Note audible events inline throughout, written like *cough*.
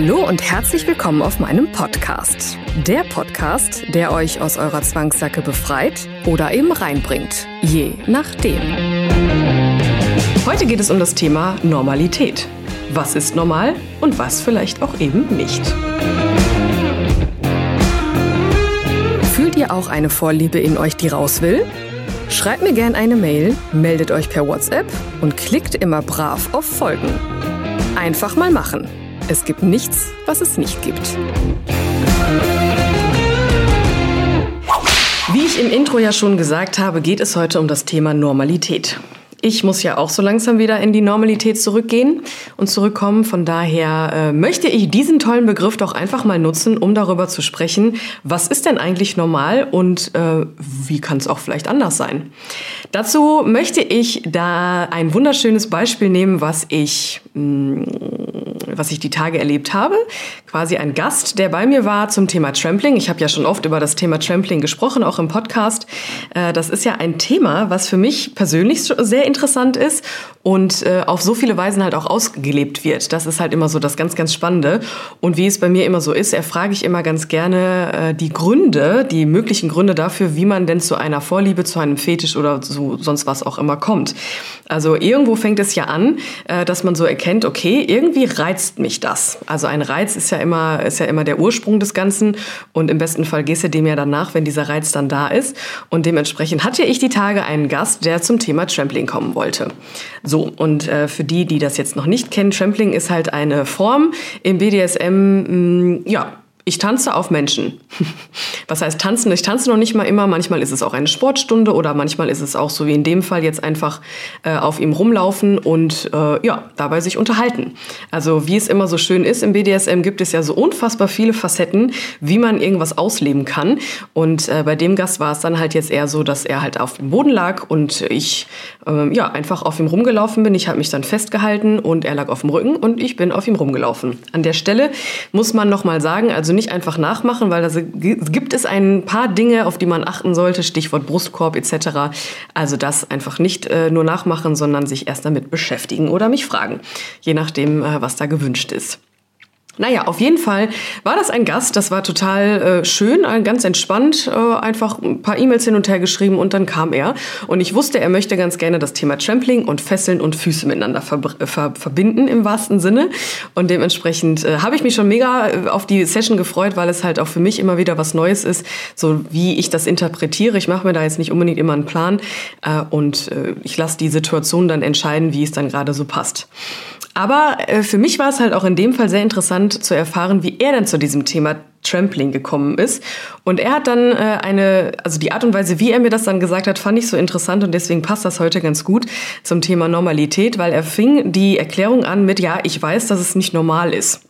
Hallo und herzlich willkommen auf meinem Podcast. Der Podcast, der euch aus eurer Zwangssacke befreit oder eben reinbringt. Je nachdem. Heute geht es um das Thema Normalität. Was ist normal und was vielleicht auch eben nicht. Fühlt ihr auch eine Vorliebe in euch, die raus will? Schreibt mir gerne eine Mail, meldet euch per WhatsApp und klickt immer brav auf Folgen. Einfach mal machen. Es gibt nichts, was es nicht gibt. Wie ich im Intro ja schon gesagt habe, geht es heute um das Thema Normalität. Ich muss ja auch so langsam wieder in die Normalität zurückgehen und zurückkommen. Von daher äh, möchte ich diesen tollen Begriff doch einfach mal nutzen, um darüber zu sprechen, was ist denn eigentlich normal und äh, wie kann es auch vielleicht anders sein. Dazu möchte ich da ein wunderschönes Beispiel nehmen, was ich mh, mm, was ich die Tage erlebt habe. Quasi ein Gast, der bei mir war zum Thema Trampling. Ich habe ja schon oft über das Thema Trampling gesprochen, auch im Podcast. Äh, das ist ja ein Thema, was für mich persönlich sehr interessant ist und äh, auf so viele Weisen halt auch ausgelebt wird. Das ist halt immer so das ganz, ganz Spannende. Und wie es bei mir immer so ist, erfrage ich immer ganz gerne äh, die Gründe, die möglichen Gründe dafür, wie man denn zu einer Vorliebe, zu einem Fetisch oder so sonst was auch immer kommt. Also irgendwo fängt es ja an, dass man so erkennt, okay, irgendwie reizt mich das. Also ein Reiz ist ja immer, ist ja immer der Ursprung des Ganzen und im besten Fall gehst du dem ja danach, wenn dieser Reiz dann da ist. Und dementsprechend hatte ich die Tage einen Gast, der zum Thema Trampling kommen wollte. So, und äh, für die, die das jetzt noch nicht kennen, Trampling ist halt eine Form im BDSM, mh, mm, ja, ich tanze auf Menschen. *laughs* Was heißt tanzen? Ich tanze noch nicht mal immer. Manchmal ist es auch eine Sportstunde oder manchmal ist es auch so wie in dem Fall jetzt einfach äh, auf ihm rumlaufen und äh, ja, dabei sich unterhalten. Also wie es immer so schön ist, im BDSM gibt es ja so unfassbar viele Facetten, wie man irgendwas ausleben kann. Und äh, bei dem Gast war es dann halt jetzt eher so, dass er halt auf dem Boden lag und ich ähm, ja einfach auf ihm rumgelaufen bin. Ich habe mich dann festgehalten und er lag auf dem Rücken und ich bin auf ihm rumgelaufen. An der Stelle muss man noch mal sagen, also nicht einfach nachmachen, weil da gibt es ein paar Dinge, auf die man achten sollte, Stichwort Brustkorb etc. Also das einfach nicht äh, nur nachmachen, sondern sich erst damit beschäftigen oder mich fragen, je nachdem, äh, was da gewünscht ist. Naja, auf jeden Fall war das ein Gast, das war total äh, schön, ganz entspannt, äh, einfach ein paar E-Mails hin und her geschrieben und dann kam er. Und ich wusste, er möchte ganz gerne das Thema Trampling und Fesseln und Füße miteinander ver ver verbinden im wahrsten Sinne. Und dementsprechend äh, habe ich mich schon mega äh, auf die Session gefreut, weil es halt auch für mich immer wieder was Neues ist, so wie ich das interpretiere. Ich mache mir da jetzt nicht unbedingt immer einen Plan äh, und äh, ich lasse die Situation dann entscheiden, wie es dann gerade so passt. Aber äh, für mich war es halt auch in dem Fall sehr interessant zu erfahren, wie er denn zu diesem Thema Trampling gekommen ist. Und er hat dann äh, eine, also die Art und Weise, wie er mir das dann gesagt hat, fand ich so interessant und deswegen passt das heute ganz gut zum Thema Normalität, weil er fing die Erklärung an mit, ja, ich weiß, dass es nicht normal ist.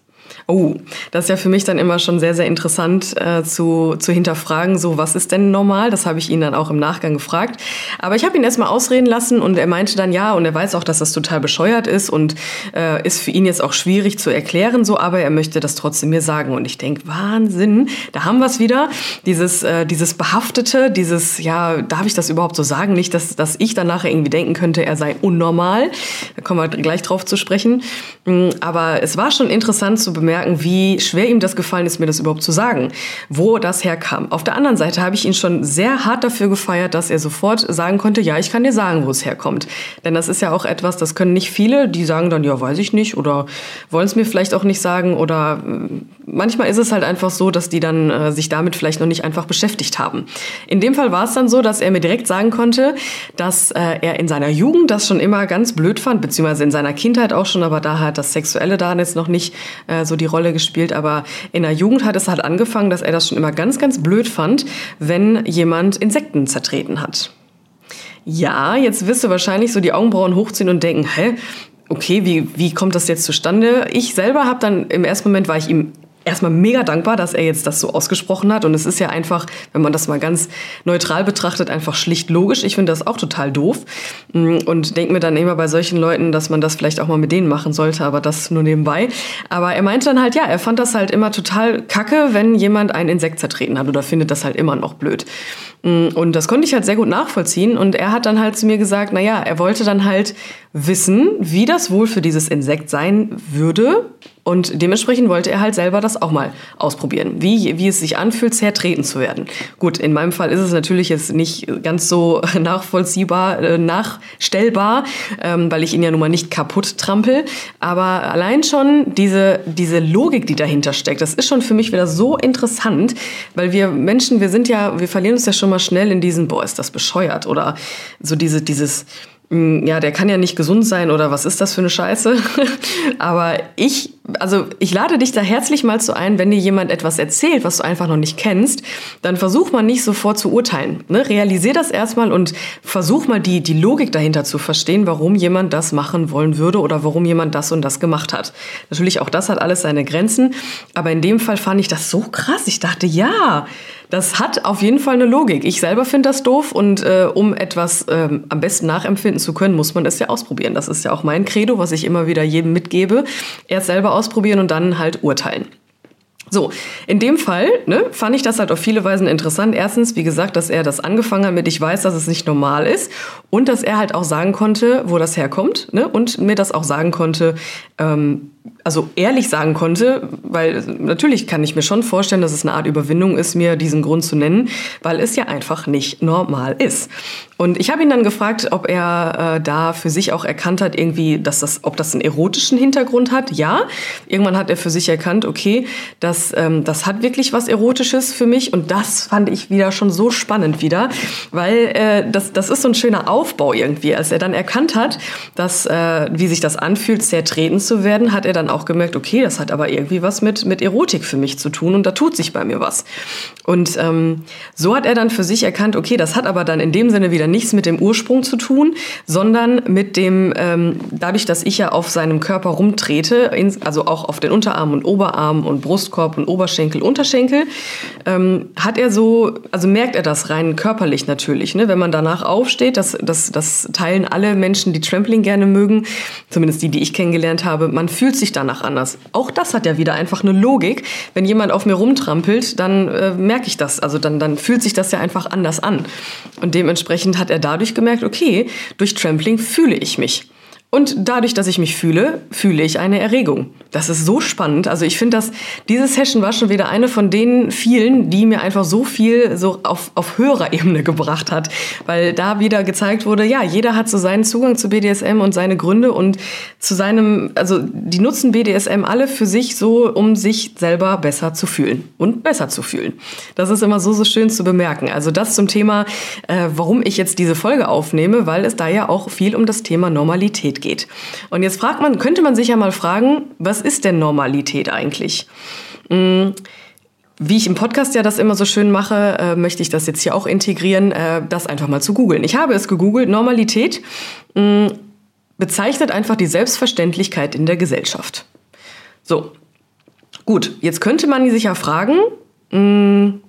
Oh, das ist ja für mich dann immer schon sehr, sehr interessant äh, zu, zu hinterfragen, so was ist denn normal? Das habe ich ihn dann auch im Nachgang gefragt. Aber ich habe ihn erstmal ausreden lassen und er meinte dann ja und er weiß auch, dass das total bescheuert ist und äh, ist für ihn jetzt auch schwierig zu erklären, so, aber er möchte das trotzdem mir sagen. Und ich denke, Wahnsinn, da haben wir es wieder, dieses, äh, dieses Behaftete, dieses, ja, darf ich das überhaupt so sagen? Nicht, dass, dass ich dann nachher irgendwie denken könnte, er sei unnormal. Da kommen wir gleich drauf zu sprechen. Mm, aber es war schon interessant zu bemerken, merken, wie schwer ihm das gefallen ist, mir das überhaupt zu sagen, wo das herkam. Auf der anderen Seite habe ich ihn schon sehr hart dafür gefeiert, dass er sofort sagen konnte, ja, ich kann dir sagen, wo es herkommt. Denn das ist ja auch etwas, das können nicht viele, die sagen dann, ja, weiß ich nicht oder wollen es mir vielleicht auch nicht sagen oder äh, manchmal ist es halt einfach so, dass die dann äh, sich damit vielleicht noch nicht einfach beschäftigt haben. In dem Fall war es dann so, dass er mir direkt sagen konnte, dass äh, er in seiner Jugend das schon immer ganz blöd fand, beziehungsweise in seiner Kindheit auch schon, aber da hat das Sexuelle da jetzt noch nicht äh, so die Rolle gespielt. Aber in der Jugend hat es halt angefangen, dass er das schon immer ganz, ganz blöd fand, wenn jemand Insekten zertreten hat. ja, jetzt wirst du wahrscheinlich so die Augenbrauen hochziehen und denken, hä? Okay, wie, wie kommt das jetzt zustande? Ich selber habe dann im ersten Moment war ich ihm erstmal mega dankbar, dass er jetzt das so ausgesprochen hat. Und es ist ja einfach, wenn man das mal ganz neutral betrachtet, einfach schlicht logisch. Ich finde das auch total doof. Mm, und denke mir dann immer bei solchen Leuten, dass man das vielleicht auch mal mit denen machen sollte, aber das nur nebenbei. Aber er meinte dann halt, ja, er fand das halt immer total kacke, wenn jemand ein Insekt zertreten hat oder findet das halt immer noch blöd. Mm, und das konnte ich halt sehr gut nachvollziehen. Und er hat dann halt zu mir gesagt, na ja, er wollte dann halt wissen, wie das wohl für dieses Insekt sein würde. Und dementsprechend wollte er halt selber das auch mal ausprobieren, wie, wie es sich anfühlt, zertreten zu werden. Gut, in meinem Fall ist es natürlich jetzt nicht ganz so *laughs* nachvollziehbar, äh, nachstellbar, ähm, weil ich ihn ja nun mal nicht kaputt trampel. Aber allein schon diese, diese Logik, die dahinter steckt, das ist schon für mich wieder so interessant, weil wir Menschen, wir sind ja, wir verlieren uns ja schon mal schnell in diesen, boah, ist das bescheuert oder so diese, dieses, hm, ja, der kann ja nicht gesund sein oder was ist das für eine Scheiße? *laughs* Aber ich, also ich lade dich da herzlich mal zu ein, wenn dir jemand etwas erzählt, was du einfach noch nicht kennst, dann versuch mal nicht sofort zu urteilen. Ne? Realisier das erstmal und versuch mal die, die Logik dahinter zu verstehen, warum jemand das machen wollen würde oder warum jemand das und das gemacht hat. Natürlich auch das hat alles seine Grenzen, aber in dem Fall fand ich das so krass. Ich dachte, ja, das hat auf jeden Fall eine Logik. Ich selber finde das doof und äh, um etwas ähm, am besten nachempfinden zu können, muss man es ja ausprobieren. Das ist ja auch mein Credo, was ich immer wieder jedem mitgebe. Erst selber ausprobieren und dann halt urteilen. So, in dem Fall ne, fand ich das halt auf viele Weisen interessant. Erstens, wie gesagt, dass er das angefangen hat mit, ich weiß, dass es nicht normal ist und dass er halt auch sagen konnte, wo das herkommt ne, und mir das auch sagen konnte, ähm, also ehrlich sagen konnte, weil natürlich kann ich mir schon vorstellen, dass es eine Art Überwindung ist, mir diesen Grund zu nennen, weil es ja einfach nicht normal ist. Und ich habe ihn dann gefragt, ob er äh, da für sich auch erkannt hat, irgendwie, dass das, ob das einen erotischen Hintergrund hat. Ja, irgendwann hat er für sich erkannt, okay, das, ähm, das hat wirklich was Erotisches für mich. Und das fand ich wieder schon so spannend wieder, weil äh, das, das ist so ein schöner Aufbau irgendwie. Als er dann erkannt hat, dass, äh, wie sich das anfühlt, zertreten zu werden, hat er dann auch gemerkt, okay, das hat aber irgendwie was mit, mit Erotik für mich zu tun und da tut sich bei mir was. Und ähm, so hat er dann für sich erkannt, okay, das hat aber dann in dem Sinne wieder nichts mit dem Ursprung zu tun, sondern mit dem, ähm, dadurch, dass ich ja auf seinem Körper rumtrete, also auch auf den Unterarmen und Oberarmen und Brustkorb und Oberschenkel, Unterschenkel, ähm, hat er so, also merkt er das rein körperlich natürlich, ne? wenn man danach aufsteht, das, das, das teilen alle Menschen, die Trampling gerne mögen, zumindest die, die ich kennengelernt habe, man fühlt sich danach anders. Auch das hat ja wieder einfach eine Logik. Wenn jemand auf mir rumtrampelt, dann äh, merke ich das. Also dann, dann fühlt sich das ja einfach anders an. Und dementsprechend hat er dadurch gemerkt, okay, durch Trampling fühle ich mich. Und dadurch, dass ich mich fühle, fühle ich eine Erregung. Das ist so spannend. Also ich finde, dass diese Session war schon wieder eine von den vielen, die mir einfach so viel so auf, auf höherer Ebene gebracht hat. Weil da wieder gezeigt wurde, ja, jeder hat so seinen Zugang zu BDSM und seine Gründe und zu seinem, also die nutzen BDSM alle für sich so, um sich selber besser zu fühlen und besser zu fühlen. Das ist immer so, so schön zu bemerken. Also das zum Thema, äh, warum ich jetzt diese Folge aufnehme, weil es da ja auch viel um das Thema Normalität geht. Und jetzt fragt man, könnte man sich ja mal fragen, was ist denn Normalität eigentlich? Hm, wie ich im Podcast ja das immer so schön mache, äh, möchte ich das jetzt hier auch integrieren, äh, das einfach mal zu googeln. Ich habe es gegoogelt. Normalität mh, hm, bezeichnet einfach die Selbstverständlichkeit in der Gesellschaft. So, gut, jetzt könnte man sich ja fragen, mh, hm,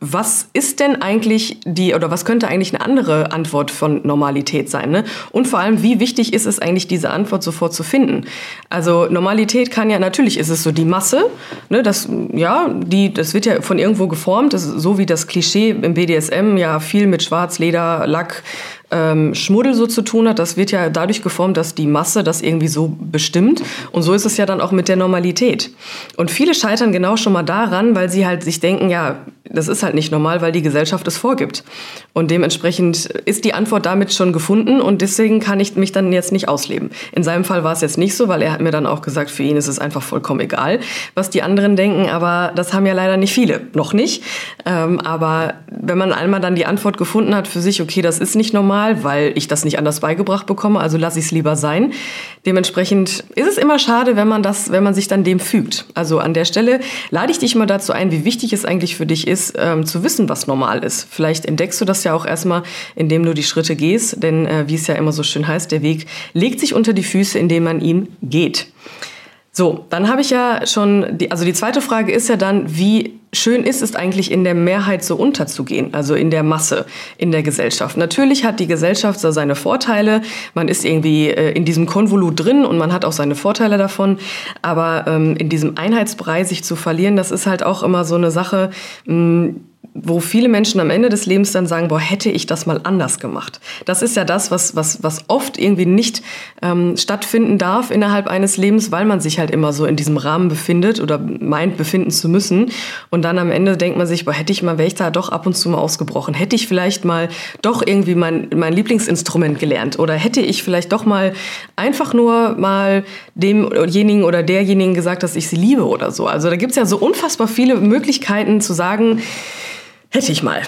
was ist denn eigentlich die oder was könnte eigentlich eine andere Antwort von Normalität sein? Ne? Und vor allem, wie wichtig ist es eigentlich, diese Antwort sofort zu finden? Also Normalität kann ja natürlich ist es so die Masse, ne? Das ja, die das wird ja von irgendwo geformt, so wie das Klischee im BDSM ja viel mit Schwarz, Leder, Lack, ähm, Schmuddel so zu tun hat, das wird ja dadurch geformt, dass die Masse das irgendwie so bestimmt. Und so ist es ja dann auch mit der Normalität. Und viele scheitern genau schon mal daran, weil sie halt sich denken, ja, das ist halt nicht normal, weil die Gesellschaft es vorgibt. Und dementsprechend ist die Antwort damit schon gefunden und deswegen kann ich mich dann jetzt nicht ausleben. In seinem Fall war es jetzt nicht so, weil er hat mir dann auch gesagt, für ihn ist es einfach vollkommen egal, was die anderen denken, aber das haben ja leider nicht viele. Noch nicht. Ähm, aber wenn man einmal dann die Antwort gefunden hat für sich, okay, das ist nicht normal, mal, weil ich das nicht anders beigebracht bekomme, also lasse ich es lieber sein. Dementsprechend ist es immer schade, wenn man das, wenn man sich dann dem fügt. Also an der Stelle lade ich dich mal dazu ein, wie wichtig es eigentlich für dich ist, ähm, zu wissen, was normal ist. Vielleicht entdeckst du das ja auch erstmal, indem du die Schritte gehst, denn äh, wie es ja immer so schön heißt, der Weg legt sich unter die Füße, indem man ihn geht. So, dann habe ich ja schon, die, also die zweite Frage ist ja dann, wie schön ist es eigentlich in der Mehrheit so unterzugehen, also in der Masse, in der Gesellschaft. Natürlich hat die Gesellschaft so seine Vorteile, man ist irgendwie äh, in diesem Konvolut drin und man hat auch seine Vorteile davon, aber ähm, in diesem Einheitsbrei sich zu verlieren, das ist halt auch immer so eine Sache, mh, hm, wo viele Menschen am Ende des Lebens dann sagen, boah, hätte ich das mal anders gemacht. Das ist ja das, was, was, was oft irgendwie nicht ähm, stattfinden darf innerhalb eines Lebens, weil man sich halt immer so in diesem Rahmen befindet oder meint, befinden zu müssen. Und dann am Ende denkt man sich, boah, hätte ich mal, wäre ich da doch ab und zu mal ausgebrochen. Hätte ich vielleicht mal doch irgendwie mein, mein Lieblingsinstrument gelernt oder hätte ich vielleicht doch mal einfach nur mal demjenigen oder derjenigen gesagt, dass ich sie liebe oder so. Also da gibt's ja so unfassbar viele Möglichkeiten zu sagen, Hätte ich mal.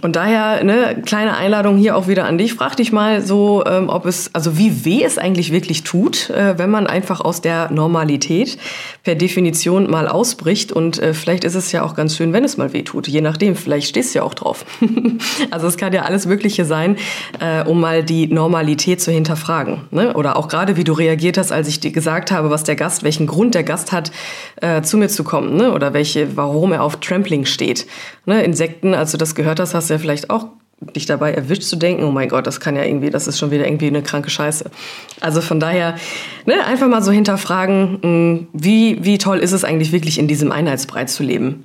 Und daher, ne, kleine Einladung hier auch wieder an dich. Frag dich mal so, ähm, ob es, also wie weh es eigentlich wirklich tut, äh, wenn man einfach aus der Normalität per Definition mal ausbricht. Und äh, vielleicht ist es ja auch ganz schön, wenn es mal weh tut. Je nachdem, vielleicht stehst du ja auch drauf. *laughs* also es kann ja alles Mögliche sein, äh, um mal die Normalität zu hinterfragen. Ne? Oder auch gerade, wie du reagiert hast, als ich dir gesagt habe, was der Gast, welchen Grund der Gast hat, äh, zu mir zu kommen. Ne? Oder welche, warum er auf Trampling steht. Ne? Insekten, als du das gehört hast, hast du ja vielleicht auch dich dabei erwischt zu denken, oh mein Gott, das kann ja irgendwie, das ist schon wieder irgendwie eine kranke Scheiße. Also von daher, ne, einfach mal so hinterfragen, hm, wie, wie toll ist es eigentlich wirklich in diesem Einheitsbrei zu leben.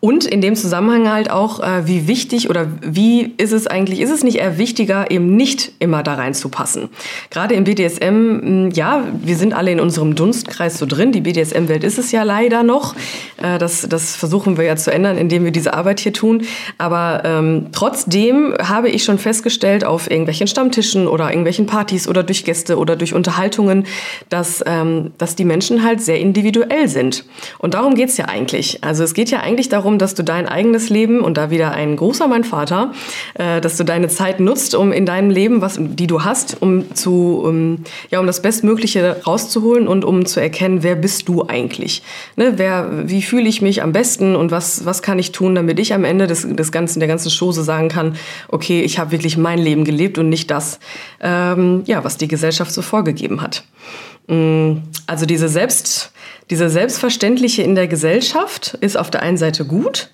Und in dem Zusammenhang halt auch, äh, wie wichtig oder wie ist es eigentlich, ist es nicht eher wichtiger, eben nicht immer da reinzupassen? Gerade im BDSM, hm, ja, wir sind alle in unserem Dunstkreis so drin. Die BDSM-Welt ist es ja leider noch. Äh, das, das versuchen wir ja zu ändern, indem wir diese Arbeit hier tun. Aber ähm, trotzdem habe ich schon festgestellt, auf irgendwelchen Stammtischen oder irgendwelchen Partys oder durch Gäste oder durch Unterhaltungen, dass, ähm, dass die Menschen halt sehr individuell sind. Und darum geht's ja eigentlich. Also es geht ja eigentlich eigentlich darum, dass du dein eigenes Leben und da wieder ein großer mein Vater, äh, dass du deine Zeit nutzt, um in deinem Leben, was die du hast, um zu um, ja um das Bestmögliche rauszuholen und um zu erkennen, wer bist du eigentlich? Ne, wer, wie fühle ich mich am besten und was was kann ich tun, damit ich am Ende des, des ganzen der ganzen Chose sagen kann, okay, ich habe wirklich mein Leben gelebt und nicht das, ähm, ja, was die Gesellschaft so vorgegeben hat. Mm, also diese Selbst diese Selbstverständliche in der Gesellschaft ist auf der einen Seite gut.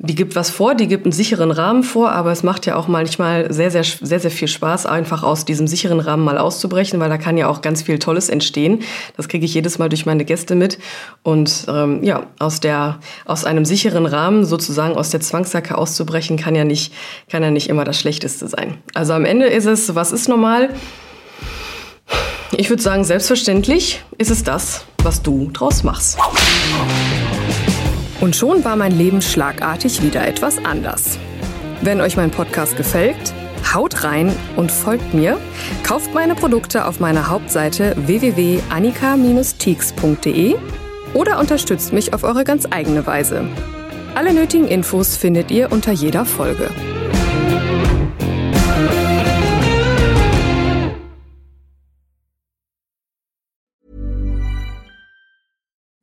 Die gibt was vor, die gibt einen sicheren Rahmen vor, aber es macht ja auch manchmal sehr, sehr, sehr, sehr viel Spaß, einfach aus diesem sicheren Rahmen mal auszubrechen, weil da kann ja auch ganz viel Tolles entstehen. Das kriege ich jedes Mal durch meine Gäste mit. Und ähm, ja, aus, der, aus einem sicheren Rahmen, sozusagen aus der Zwangssacke auszubrechen, kann ja, nicht, kann ja nicht immer das Schlechteste sein. Also am Ende ist es, was ist normal? Ich würde sagen, selbstverständlich ist es das, was du draus machst. Und schon war mein Leben schlagartig wieder etwas anders. Wenn euch mein Podcast gefällt, haut rein und folgt mir. Kauft meine Produkte auf meiner Hauptseite www.annika-teaks.de oder unterstützt mich auf eure ganz eigene Weise. Alle nötigen Infos findet ihr unter jeder Folge.